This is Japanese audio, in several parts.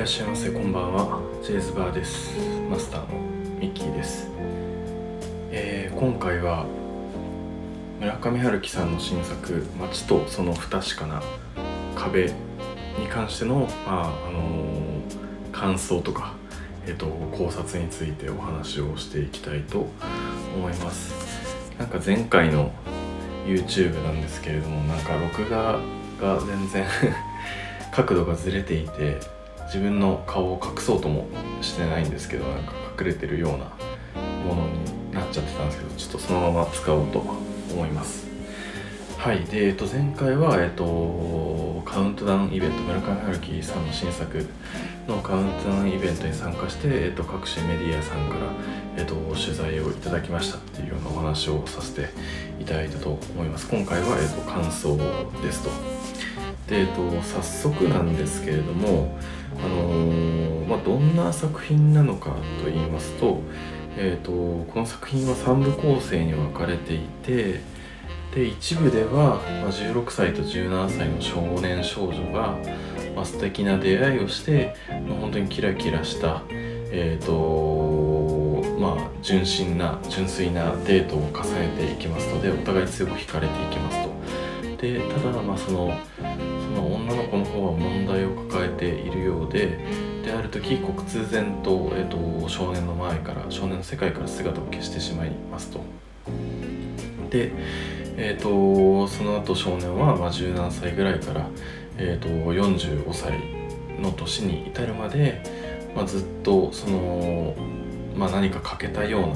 らっしゃいませこんばんは。ジェイズバーです。マスターのミッキーです、えー今回は村上春樹さんの新作「街とその不確かな壁」に関しての、まああのー感想とか、えー、と考察についてお話をしていきたいと思います。なんか前回の YouTube なんですけれどもなんか録画が全然 角度がずれていて自分の顔を隠そうともしてないんですけどなんか隠れてるようなものになっちゃってたんですけどちょっとそのまま使おうと思います。はいで、えっと、前回は、えっと、カウントダウンイベント村上春樹さんの新作のカウントダウンイベントに参加して、えっと、各種メディアさんから、えっと、取材をいただきましたっていうようなお話をさせていただいたと思います。今回は、えっと、感想ですと、えっと、早速なんですけれども、あのーまあ、どんな作品なのかと言いますと,、えっとこの作品は3部構成に分かれていてで一部では、まあ、16歳と17歳の少年少女が、まあ、素敵な出会いをして、まあ、本当にキラキラした、えーとまあ、純真な純粋なデートを重ねていきますのでお互い強く惹かれていきますと。でただ、まあ、その女の子の方は問題を抱えているようでである時刻然と,、えー、と少年の前から少年の世界から姿を消してしまいますと。で、えー、とその後少年は、まあ、17歳ぐらいから、えー、と45歳の年に至るまで、まあ、ずっとその、まあ、何か欠けたような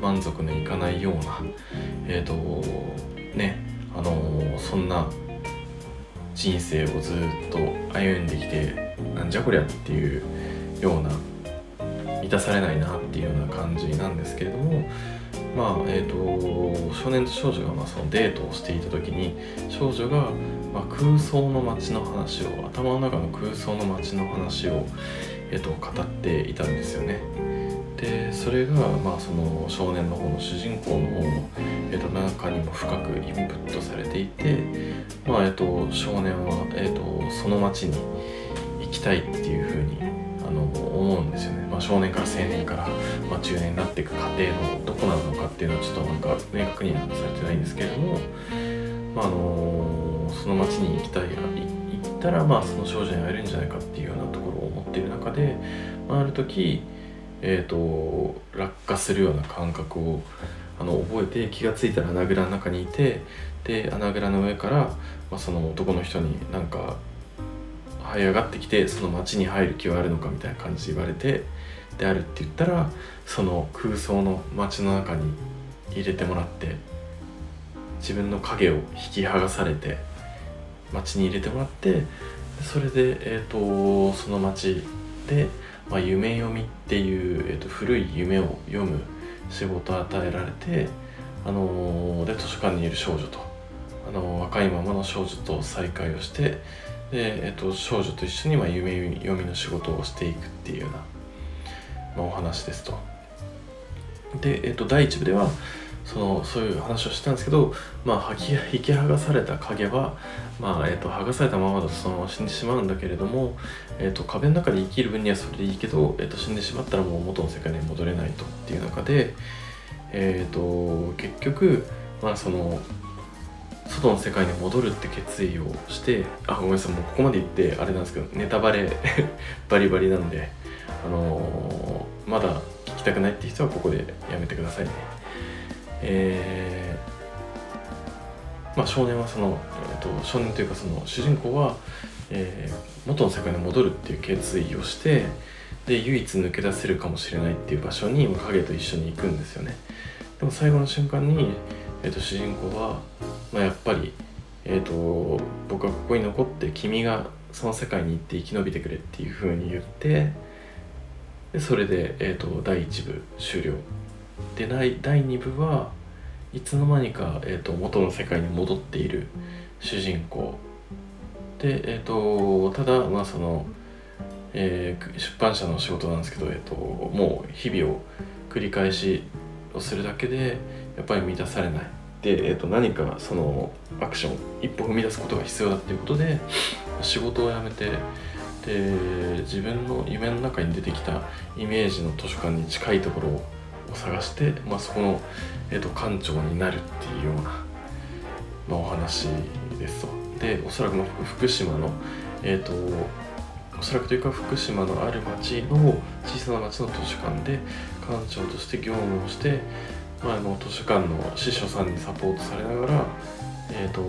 満足のいかないようなえっ、とねあのそんな人生をずっと歩んできてなんじゃこりゃっていうような満たされないなっていうような感じなんですけれどもまあえー、と少年と少女がまあそのデートをしていた時に少女がま空想の街の話を頭の中の空想の街の話を、えー、と語っていたんですよね。でそれが、まあ、その少年の方の主人公の方の、えー、と中にも深くインプットされていて、まあえー、と少年は、えー、とその街に行きたいっていうふうにあの思うんですよね、まあ、少年から青年から、まあ、中年になっていく過程のどこなのかっていうのはちょっとなんか明確にはされてないんですけれども、まああのその街に行きたい行ったら、まあ、その少女に会えるんじゃないかっていうようなところを思っている中で、まあ、ある時えー、と落下するような感覚をあの覚えて気が付いたら穴蔵の中にいてで穴蔵の上から、まあ、その男の人になんか這い上がってきてその町に入る気はあるのかみたいな感じで言われてであるって言ったらその空想の町の中に入れてもらって自分の影を引き剥がされて町に入れてもらってそれで、えー、とその町でまあ、夢読みっていう、えー、と古い夢を読む仕事を与えられて、あのーで図書館にいる少女と、あのー若いままの少女と再会をしてで、えー、と少女と一緒にまあ夢読みの仕事をしていくっていうような、まあ、お話ですと。で、えー、と第一部ではそのそういう話をしてたんですけど、まあ、引き引き剥がされた影は、まあえー、と剥がされたままだとそのまま死んでしまうんだけれども、えー、と壁の中で生きる分にはそれでいいけど、えー、と死んでしまったらもう元の世界に戻れないとっていう中で、えー、と結局、まあ、その外の世界に戻るって決意をしてあごめんなさいもうここまで言ってあれなんですけどネタバレ バリバリなんで、あのーまだ聞きたくないって人はここでやめてくださいね。えーまあ、少年はその、えー、と少年というかその主人公は、えー元の世界に戻るっていう決意をしてで唯一抜け出せるかもしれないっていう場所に影と一緒に行くんですよね。でも最後の瞬間に、えー、と主人公は、まあ、やっぱり、えー、と僕はここに残って君がその世界に行って生き延びてくれっていうふうに言ってでそれで、えー、と第1部終了。で第2部はいつの間にか、えー、と元の世界に戻っている主人公。で、えー、とただまあその、えー出版社の仕事なんですけど、えー、ともう日々を繰り返しをするだけでやっぱり満たされない。で、えー、と何かそのアクション一歩踏み出すことが必要だっていうことで仕事を辞めてで自分の夢の中に出てきたイメージの図書館に近いところを探して、まあ、そこの、えーと、館長になるっていうような、まあ、お話ですと。でおそらく福島の、えーと、おそらくというか福島のある町の小さな町の図書館で館長として業務をして、まあ、あの図書館の司書さんにサポートされながら、えーと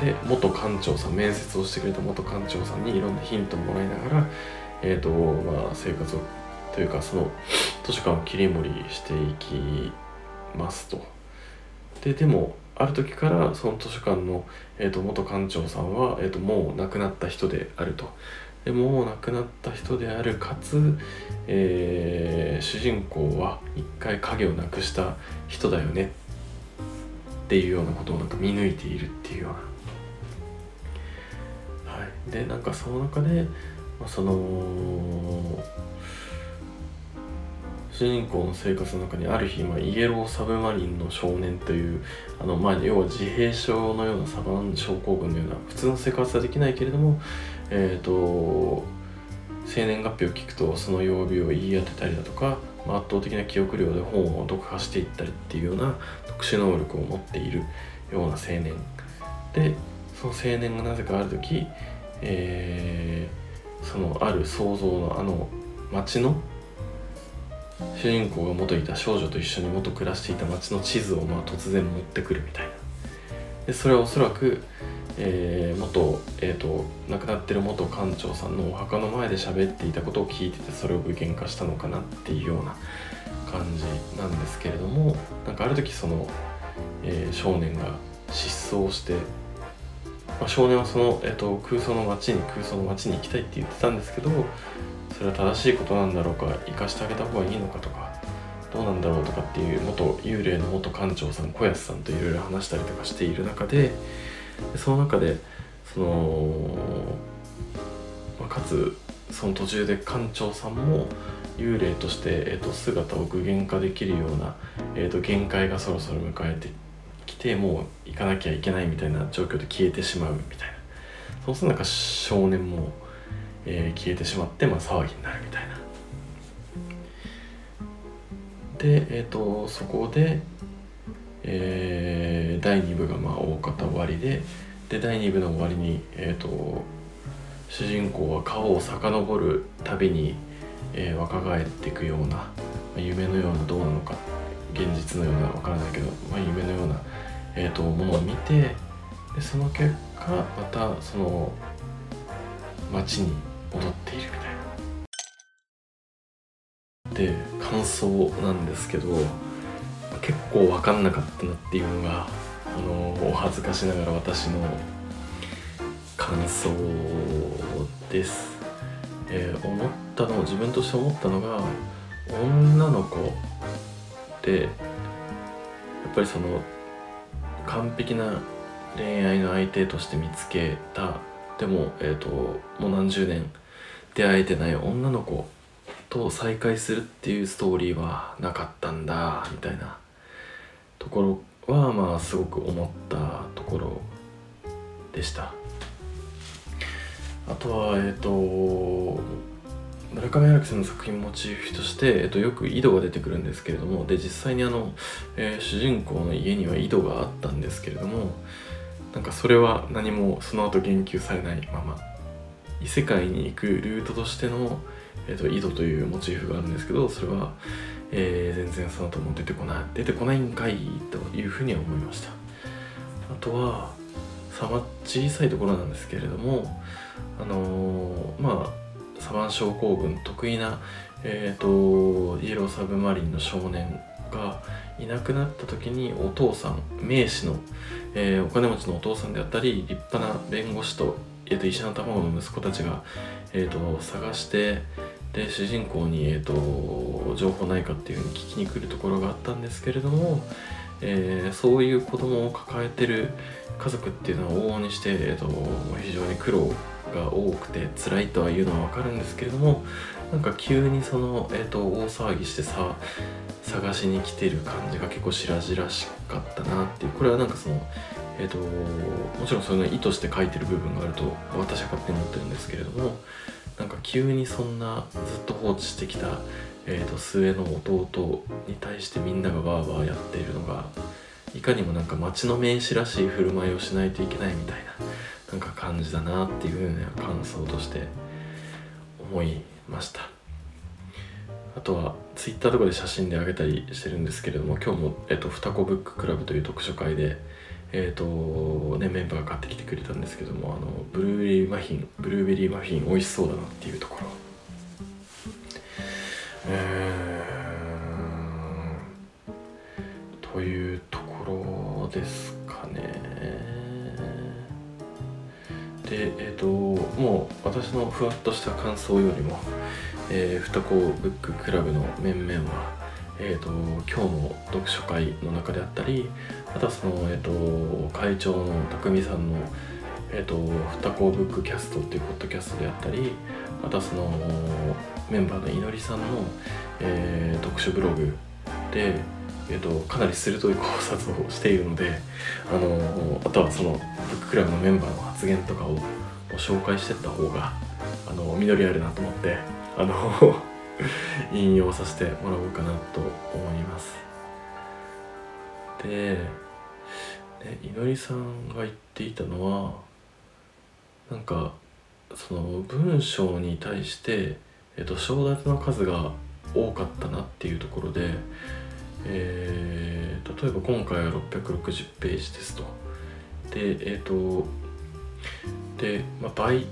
で元館長さん面接をしてくれた元館長さんにいろんなヒントをもらいながら、えーとまあ、生活をというかその図書館を切り盛りしていきますと。ででもある時からその図書館の、えーと、元館長さんは、えーと、もう亡くなった人であると。でもう亡くなった人であるかつ、えー、主人公は一回影をなくした人だよねっていうようなことをなんか見抜いているっていうようなはいでなんかその中で、まあ、その主人公の生活の中にある日、まあ、イエローサブマリンの少年というあの、まあ、要は自閉症のようなサバン症候群のような普通の生活はできないけれども、えーと、生年月日を聞くとその曜日を言い当てたりだとか、まあ、圧倒的な記憶量で本を読破していったりっていうような特殊能力を持っているような青年でその青年がなぜかある時えー、そのある想像のあの町の主人公が元いた少女と一緒に元暮らしていた町の地図をまあ突然持ってくるみたいな。でそれはおそらく、えー、元、えーと、亡くなってる元館長さんのお墓の前で喋っていたことを聞いててそれを具現化したのかなっていうような感じなんですけれどもなんかある時その、えー、少年が失踪してまあ、少年はその、えーと、空想の街に空想の街に行きたいって言ってたんですけどそれは正しいことなんだろうか生かしてあげた方がいいのかとかどうなんだろうとかっていう元幽霊の元館長さん小安さんといろいろ話したりとかしている中でその中でその、まあ、かつその途中で館長さんも幽霊として、えーと、姿を具現化できるような、えーと限界がそろそろ迎えて来てもう行かなきゃいけないみたいな状況で消えてしまうみたいな。そうするとなんか少年も、えー、消えてしまって、まあ、騒ぎになるみたいな。でえ、ー、とそこで、えー、第2部がまあ大方終わりでで第2部の終わりにえ、ー、と主人公は顔を遡るたびに、えー、若返っていくような、まあ、夢のようなどうなのか現実のようなわからないけど、まあ、夢のような、えーと、ものを見てでその結果またその街に戻っているみたいな。で感想なんですけど結構分かんなかったなっていうのがあのお恥ずかしながら私の感想です。えー、思ったの自分として思ったのが女の子ってやっぱりその完璧な恋愛の相手として見つけたでも、えーと、もう何十年出会えてない女の子と再会するっていうストーリーはなかったんだみたいなところはまあすごく思ったところでした。あとはえっ、ー、と村上春樹さんの作品モチーフとして、えっと、よく井戸が出てくるんですけれどもで実際にあの、えー、主人公の家には井戸があったんですけれどもなんかそれは何もその後言及されないまま。異世界に行くルートとしての、えっと、井戸というモチーフがあるんですけどそれは、えー、全然その後も出てこない出てこないんかいというふうには思いました。あとはさま小さいところなんですけれどもあのー、まあサバン症候群得意な、えーと、イエローサブマリンの少年がいなくなった時にお父さん名士の、えー、お金持ちのお父さんであったり立派な弁護士と,、えーと、石の卵の息子たちが、えーと、探してで主人公に、えー、と情報ないかっていうふうに聞きに来るところがあったんですけれども、えー、そういう子供を抱えてる家族っていうのは往々にして、えー、と非常に苦労が多くて辛いとは言うのは分かるんですけれどもなんか急にその、えーと、大騒ぎしてさ探しに来てる感じが結構白々しかったなっていうこれはなんかそのえーと、もちろんそういうの意図して書いてる部分があると私は勝手に思ってるんですけれどもなんか急にそんなずっと放置してきた、えーと、末の弟に対してみんながワーワーやっているのがいかにもなんか町の名士らしい振る舞いをしないといけないみたいななんか感じだなっていうふうな感想として思いました。あとはツイッターとかで写真であげたりしてるんですけれども今日も、えっと、双子ブッククラブという読書会でえーとね、メンバーが買ってきてくれたんですけどもあのブルーベリーマフィンブルーベリーマフィン美味しそうだなっていうところ。えー、というところですかね。でえっ、ー、ともう私のふわっとした感想よりも、えー、双子ブッククラブの面々はえーと、今日の読書会の中であったりあとはその、えーと、会長の匠さんの「えーと、双子ブックキャスト」っていうポッドキャストであったりあとはそのメンバーのいのりさんの、えー、読書ブログで、えー、とかなり鋭い考察をしているのであのあとはそのブッククラブのメンバーの発言とかを紹介していった方があの実りあるなと思ってあの 引用させてもらおうかなと思います。でいのりさんが言っていたのはなんかその文章に対して、えっと、章立の数が多かったなっていうところで、えー、例えば今回は660ページですと。でえっ、とで、まあ、倍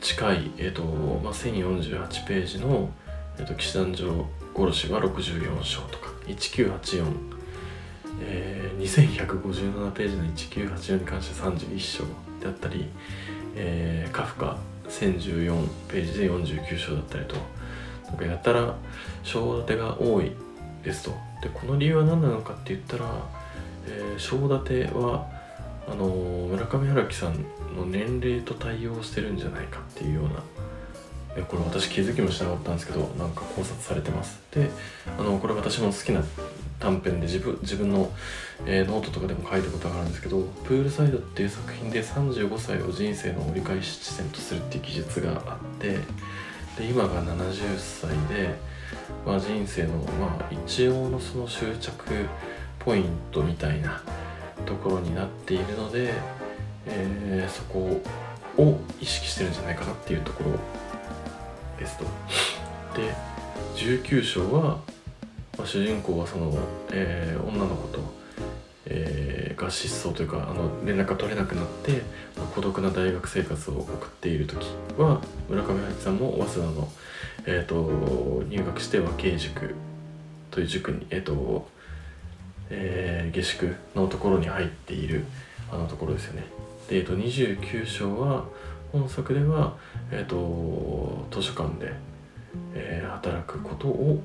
近い、えっとまあ、1048ページのえっと、騎士団長殺しは64章とか1984、えー、2157ページの1984に関して31章であったり、えー、カフカ1014ページで49章だったりとなんかやたら章立てが多いですと。でこの理由は何なのかって言ったら、えー、章立てはあの村上春樹さんの年齢と対応してるんじゃないかっていうようなえこれ私気づきもしなかったんですけどなんか考察されてます。であのこれ私も好きな短編で自分自分の、えー、ノートとかでも書いたことがあるんですけど「プールサイド」っていう作品で35歳を人生の折り返し地点とするっていう記述があってで今が70歳で、まあ、人生の、まあ、一応のその終着ポイントみたいなところになっているので、えー、そこを意識してるんじゃないかなっていうところですと。で19章は、まあ、主人公はその、えー、女の子と、えー、が失踪というかあの連絡が取れなくなって、まあ、孤独な大学生活を送っている時は村上春樹さんも早稲田の、えーと、入学して和慶塾という塾に、えーとえー、下宿のところに入っているあのところですよね。で、えーと、29章は本作では、えーと、図書館で、えー、働くことを、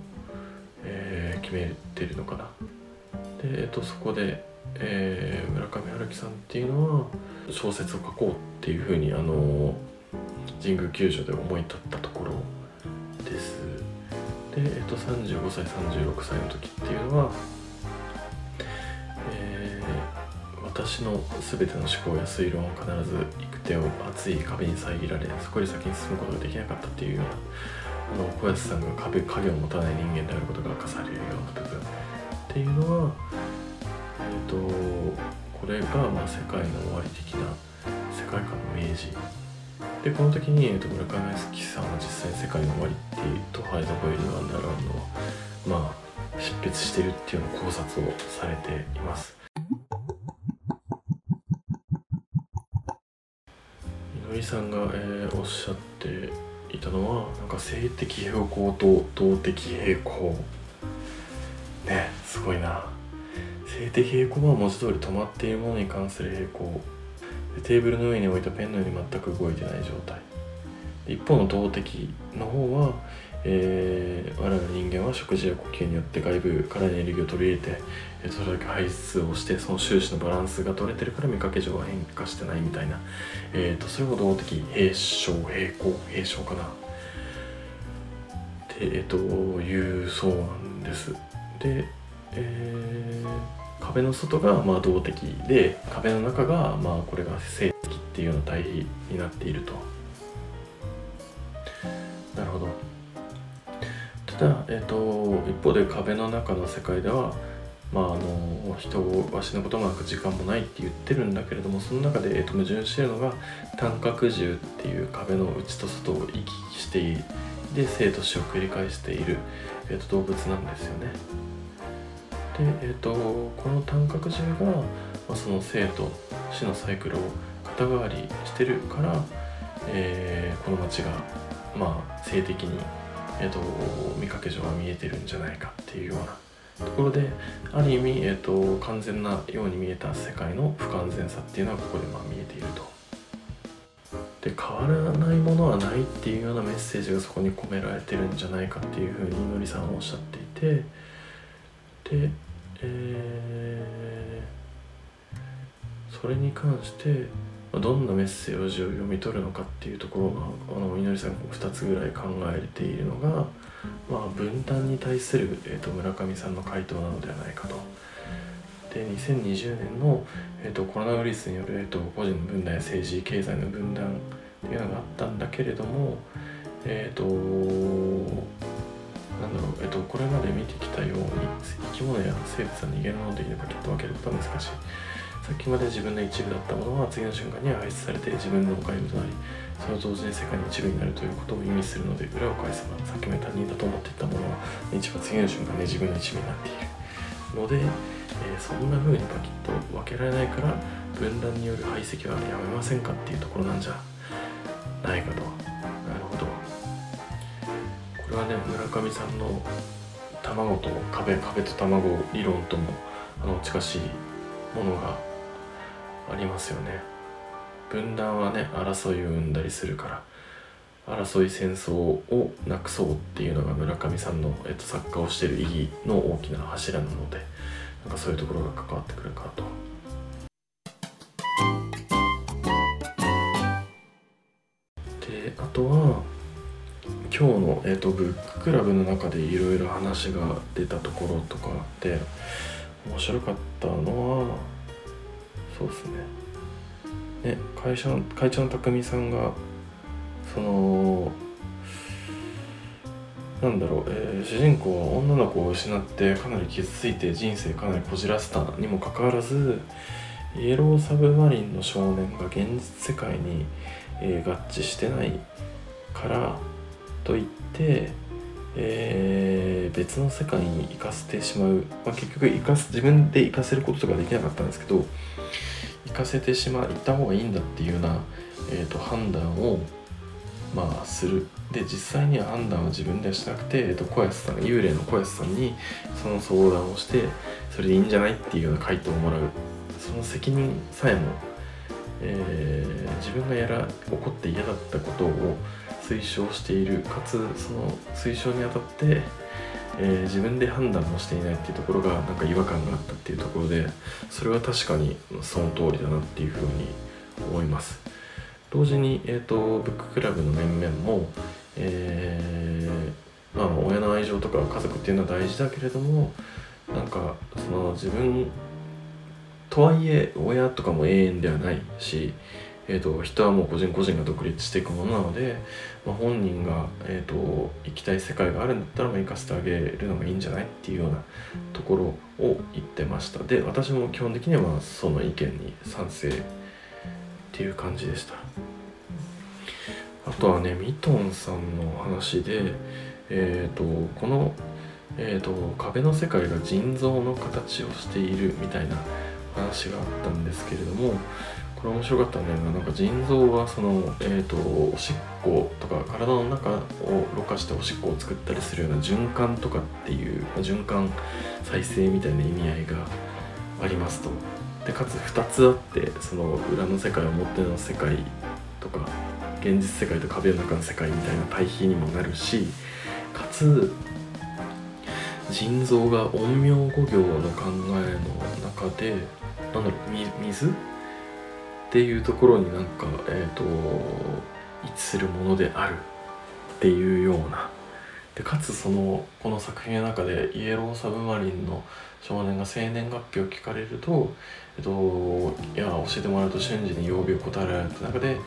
えー、決めてるのかな。で、えーと、そこで、えー、村上春樹さんっていうのは小説を書こうっていうふうにあの神宮球場で思い立ったところです。で、えーと、35歳36歳の時っていうのは私の全ての思考や推論は必ず行手を熱い壁に遮られそこより先に進むことができなかったっていうようなあの小安さんが壁影を持たない人間であることが明かされるような部分。っていうのはえ、ー、とこれがまあ世界の終わり的な世界観の明示でこの時に、えーと、村上樹さんは実際に世界の終わりっていうと「ハイザ・ボイル・ワンダーランド」をまあ執筆してるっていうような考察をされています。さんが、えー、おっしゃっていたのはなんか性的平衡と動的平衡ねすごいな性的平衡は文字通り止まっているものに関する平衡テーブルの上に置いたペンのように全く動いてない状態一方の動的の方はえー、我々人間は食事や呼吸によって外部からエネルギーを取り入れて、えそれだけ排出をしてその収支のバランスが取れてるから見かけ上は変化してないみたいな、えーと、それほど的平昇平行平昇かな。って、えーと、いうそうなんです。で、えー、壁の外がまあ動的で壁の中がまあこれが静的っていうような対比になっていると。なるほど。ただ、えーと、一方で壁の中の世界ではまあ、あの人は死ぬこともなく時間もないって言ってるんだけれどもその中で、えーと、矛盾しているのが単角獣っていう壁の内と外を行き来しているで生と死を繰り返している、えーと、動物なんですよね。で、えー、とこの単角獣が、まあ、その生と死のサイクルを肩代わりしてるから、えー、この町が、まあ、性的に、えー、と見かけ上は見えてるんじゃないかっていうようなところである意味、えーと、完全なように見えた世界の不完全さっていうのはここでまあ見えていると。で変わらないものはないっていうようなメッセージがそこに込められてるんじゃないかっていうふうにのりさんはおっしゃっていてで、えー、それに関してどんなメッセージを読み取るのかっていうところがあのみのりさんが2つぐらい考えているのがまあ、分断に対する、えーと、村上さんの回答なのではないかと。で2020年の、えーと、コロナウイルスによる、えーと、個人の分断や政治経済の分断っていうのがあったんだけれどもえっ、ー、となんだろう、えー、とこれまで見てきたように生き物や生物は逃げるのでいればきっと分けることは難しい。さっきまで自分の一部だったものは次の瞬間には排出されて自分の外部となりその同時に世界の一部になるということを意味するので裏を返せばさっきまで他人だと思っていたものは一番次の瞬間で自分の一部になっているので、えー、そんな風にパキッと分けられないから分断による排斥はやめませんかっていうところなんじゃないかと。なるほど。これはね村上さんの卵と壁壁と卵理論ともあの近しいものがありますよね分断はね争いを生んだりするから争い戦争をなくそうっていうのが村上さんの、えっと、作家をしてる意義の大きな柱なのでなんかそういうところが関わってくるかと。であとは今日の、えーと、ブッククラブの中でいろいろ話が出たところとかで面白かったのはそうですね。ね、会社の会長の匠さんがそのなんだろう、えー、主人公は女の子を失ってかなり傷ついて人生かなりこじらせたにもかかわらずイエローサブマリンの少年が現実世界に、えー、合致してないからといって、えー、別の世界に行かせてしまう、まあ、結局生かす自分で行かせることとかできなかったんですけど行かせてしまった方がいいんだっていうような、えーと、判断をまあする。で実際には判断は自分ではしなくて、えーと、小安さん幽霊の小安さんにその相談をしてそれでいいんじゃないっていうような回答をもらう。その責任さえも、えー、自分がやら起こって嫌だったことを推奨しているかつその推奨にあたってえー、自分で判断もしていないっていうところがなんか違和感があったっていうところでそれは確かにその通りだなっていうふうに思います。同時に、えーと、ブッククラブの面々も、えー、まあ、親の愛情とか家族っていうのは大事だけれどもなんかその自分とはいえ親とかも永遠ではないしえーと、人はもう個人個人が独立していくものなので、まあ、本人が、えーと、行きたい世界があるんだったら、まあ、行かせてあげるのがいいんじゃないっていうようなところを言ってました。で私も基本的にはその意見に賛成っていう感じでした。あとはねミトンさんの話で、えーと、この、えー、と壁の世界が腎臓の形をしているみたいな話があったんですけれどもこれ面白かったんだよな。なんか腎臓はその、えーと、おしっことか体の中をろ過しておしっこを作ったりするような循環とかっていう循環再生みたいな意味合いがありますと。でかつ2つあってその裏の世界表の世界とか現実世界と壁の中の世界みたいな対比にもなるしかつ腎臓が陰陽五行の考えの中でなんだろう水っていうところになんか、えーと、一致するものであるっていうようなでかつそのこの作品の中でイエローサブマリンの少年が生年月日を聞かれると、えっと、いや教えてもらうと瞬時に曜日を答えられた中で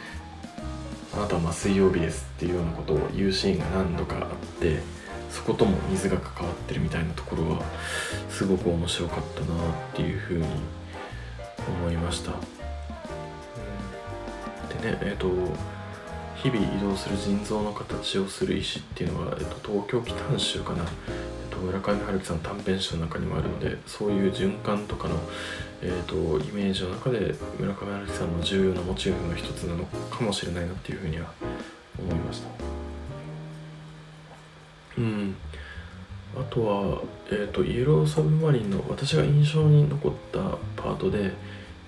あなたはま水曜日ですっていうようなことを言うシーンが何度かあってそことも水が関わってるみたいなところはすごく面白かったなっていうふうに思いました。ねえっ、と日々移動する腎臓の形をする石っていうのは、えっと、東京北半州かな、えっと、村上春樹さん短編集の中にもあるのでそういう循環とかの、えっと、イメージの中で村上春樹さんの重要なモチーフの一つなのかもしれないなっていうふうには思いました。うん。あとは、えーと、イエローサブマリンの私が印象に残ったパートで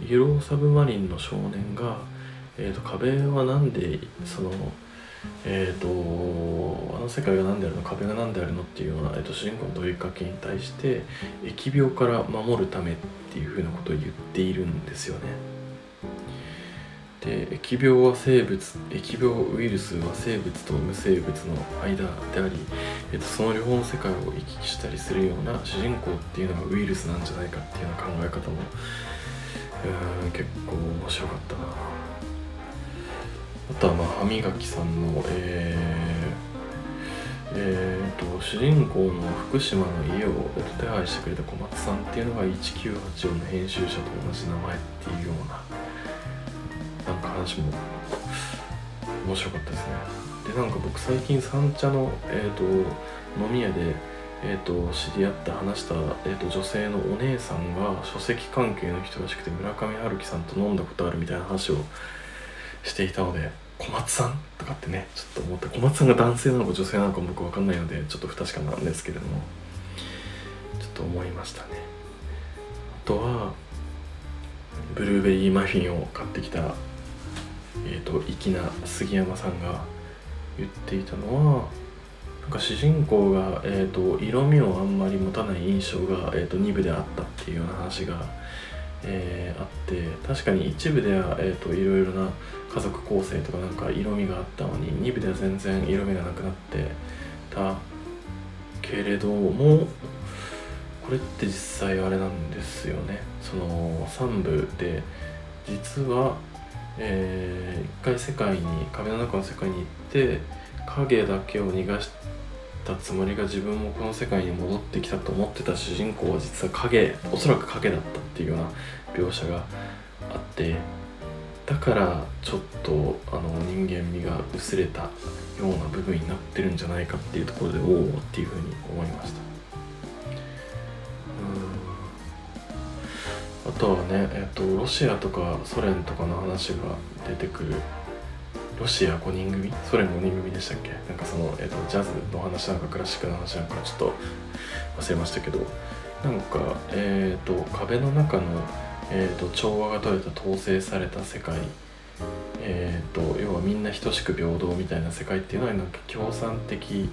イエローサブマリンの少年がえーと、壁は何でそのえーと、あの世界が何であるの？壁が何であるのっていうような、えーと、主人公の問いかけに対して疫病から守るためっていうふうなことを言っているんですよね。で疫病は生物疫病ウイルスは生物と無生物の間であり、えー、とその両方の世界を行き来したりするような主人公っていうのがウイルスなんじゃないかっていうような考え方もうん結構面白かったな。あとはまあ歯磨きさんのえー、えーと、主人公の福島の家を手配してくれた小松さんっていうのが1984の編集者と同じ名前っていうようななんか話も面白かったですね。でなんか僕最近三茶の、えーと、飲み屋でえーと、知り合った話した、えー、と女性のお姉さんが書籍関係の人らしくて村上春樹さんと飲んだことあるみたいな話をしていたので小松さんとかってねちょっと思って小松さんが男性なのか女性なのか僕分かんないのでちょっと不確かなんですけれどもちょっと思いましたね。あとはブルーベリーマフィンを買ってきたえっ、ー、と粋な杉山さんが言っていたのはなんか主人公が、えーと、色味をあんまり持たない印象が、えーと、2部であったっていうような話がえー、あって確かに一部では、えーと、いろいろな家族構成とかなんか色味があったのに2部では全然色味がなくなってたけれどもこれって実際あれなんですよね。その3部で実は、えー、一回世界に壁の中の世界に行って影だけを逃がしたつもりが自分もこの世界に戻ってきたと思ってた主人公は実は影おそらく影だったっていうような描写があってだからちょっとあの人間味が薄れたような部分になってるんじゃないかっていうところでおおっていうふうに思いました。あとはね、えっと、ロシアとかソ連とかの話が出てくる。ロシア5人組？ソ連5人組でしたっけ？なんかその、えっと、ジャズの話なんかクラシックの話なんかちょっと忘れましたけど。なんか、えっと、壁の中の、えっと、調和が取れた統制された世界。えーと、要はみんな等しく平等みたいな世界っていうのはなんか共産的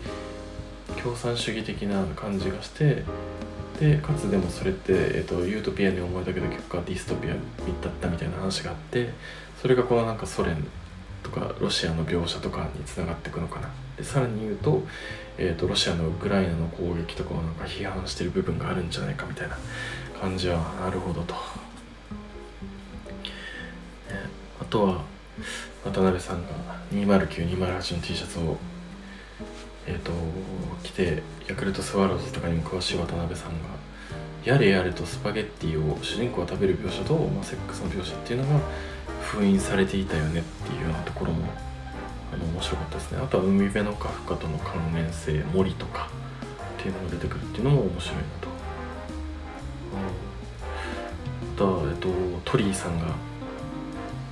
共産主義的な感じがしてでかつでもそれって、えーと、ユートピアに思えたけど結果ディストピアだったみたいな話があってそれがこのなんかソ連とかロシアの描写とかにつながっていくのかな。でさらに言うと,、えーと、ロシアのウクライナの攻撃とかをなんか批判してる部分があるんじゃないかみたいな感じはなるほどと、とは渡辺さんが209208の T シャツをえっ、と着てヤクルトスワローズとかにも詳しい渡辺さんがやれやれとスパゲッティを主人公が食べる描写と、まあ、セックスの描写っていうのが封印されていたよねっていうようなところもあの面白かったですね。あとは海辺のカフカとの関連性森とかっていうのが出てくるっていうのも面白いなと、あとは、えっと、トリーさんが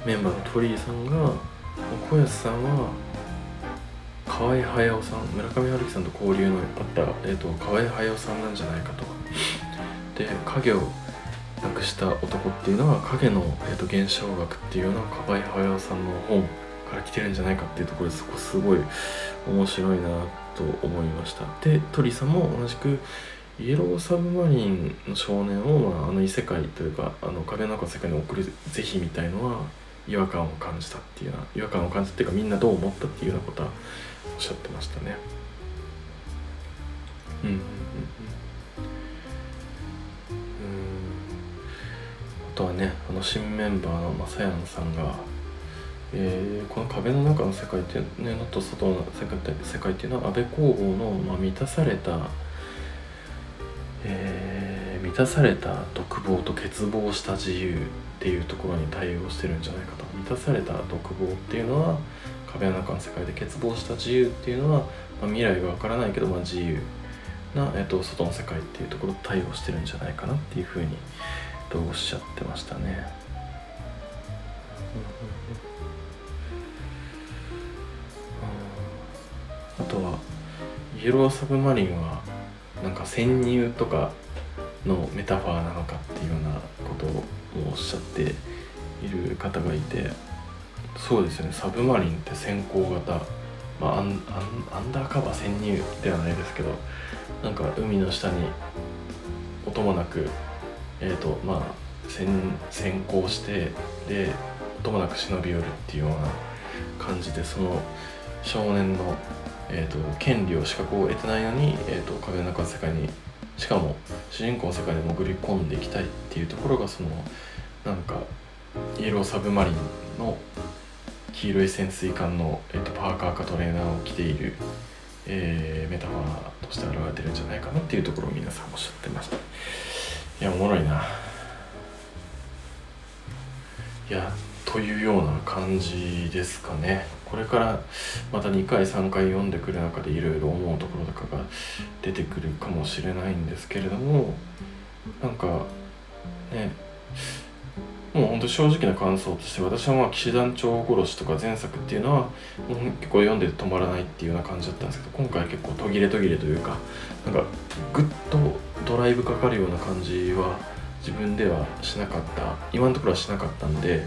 メンバーのトリーさんが小安さんは河合隼さん村上春樹さんと交流のあった、えーと、河合隼さんなんじゃないかと。で影をなくした男っていうのは影の、えーと、現象学っていうような河合隼さんの本から来てるんじゃないかっていうところでそこすごい面白いなと思いました。で鳥さんも同じくイエローサブマリンの少年を、まあ、あの異世界というかあの壁の中の世界に送る是非みたいのは違和感を感じたっていうような違和感を感じたっていうかみんなどう思ったっていうようなことはおっしゃってましたね。うんうんうんあとはねあの新メンバーのまさやんさんが、えー、この壁の中の世界っていうねのと外の世界って世界っていうのは安倍工房の、まあ、満たされた、えー、満たされた独房と欠乏した自由っていうところに対応してるんじゃないかと満たされた独房っていうのは壁の中の世界で欠乏した自由っていうのは、まあ、未来がわからないけど、まあ、自由な、えっと、外の世界っていうところと対応してるんじゃないかなっていうふうにとおっしゃってましたね。あとはイエローサブマリンはなんか潜入とかのメタファーなのかっていうようなことをおっしゃっている方がいてそうですね。サブマリンって先行型、まあ、アンアンダーカバー潜入ではないですけどなんか海の下に音もなくえーとまあ、先先行してで音もなく忍び寄るっていうような感じでその少年の、えーと、権利を資格を得てないのに、えーと、壁の中の世界にしかも主人公の世界で潜り込んでいきたいっていうところがそのなんかイエローサブマリンの黄色い潜水艦の、えーと、パーカーかトレーナーを着ている、えー、メタファーとして現れてるんじゃないかなっていうところを皆さんおっしゃってました。いやおもろいないやというような感じですかねこれからまた2回3回読んでくる中でいろいろ思うところとかが出てくるかもしれないんですけれどもなんかねもう本当正直な感想として私はまあ騎士団長殺しとか前作っていうのはもう結構読んで止まらないっていうような感じだったんですけど今回結構途切れ途切れというかなんかぐっとドライブかかるような感じは自分ではしなかった。今のところはしなかったんで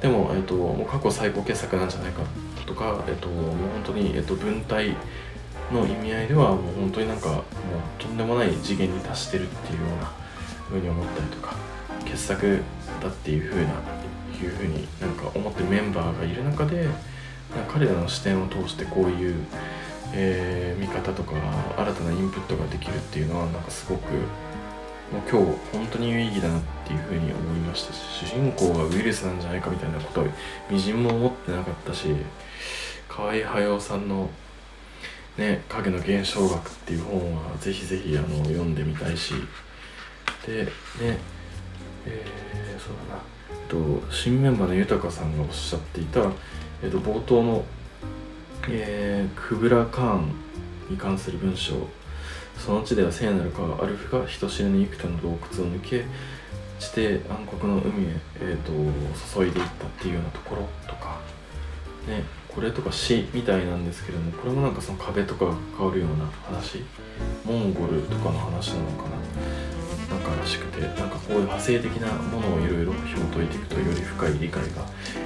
でも、えっと、もう過去最高傑作なんじゃないかとか、えっと、もう本当に、えっと、文体の意味合いではもう本当になんかもうとんでもない次元に達してるっていうようなふうに思ったりとか傑作だっていうふうないうふうになんか思ってるメンバーがいる中で彼らの視点を通してこういう、えー、見方とか新たなインプットができるっていうのはなんかすごくもう今日本当に有意義だなっていうふうに思いましたし主人公がウイルスなんじゃないかみたいなことはみじんも思ってなかったし河合駿さんのね「影の現象学」っていう本はぜひぜひあの読んでみたいしでねえー、そうだな、えっと、新メンバーの豊さんがおっしゃっていた、えっと、冒頭の、えー、クブラ・カーンに関する文章。その地では聖なる川アルフが人知れぬ幾多の洞窟を抜け地底暗黒の海へ、えーと、注いでいったっていうようなところとか。ねこれとか死みたいなんですけれどもこれもなんかその壁とかが関わるような話。モンゴルとかの話なのかな。なんからしくてなんかこういう派生的なものをいろいろ紐解いていくとより深い理解が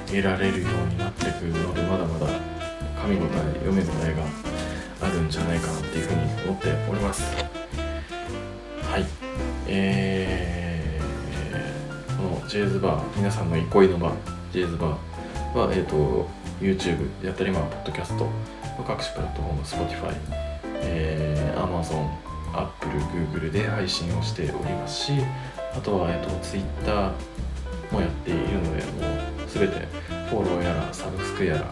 得られるようになっていくのでまだまだ神応え読め応えがあるんじゃないかなっていうふうに思っております。はい。えー、このジェイズバー皆さんの憩いの場ジェイズバーは、えーと、YouTube であったり、まあ、ポッドキャスト各種プラットフォーム Spotify、えー、Amazon Apple、Google で配信をしておりますしあとは、えーと、Twitter もやっているのでもう全てフォローやらサブスクやら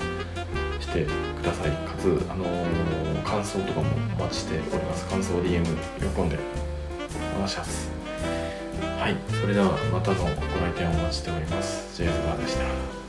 してください。かつ、あのー、感想とかもお待ちしております。感想 DM 喜んでお願いします。はい。それではまたのご来店をお待ちしております。J ズバーでした。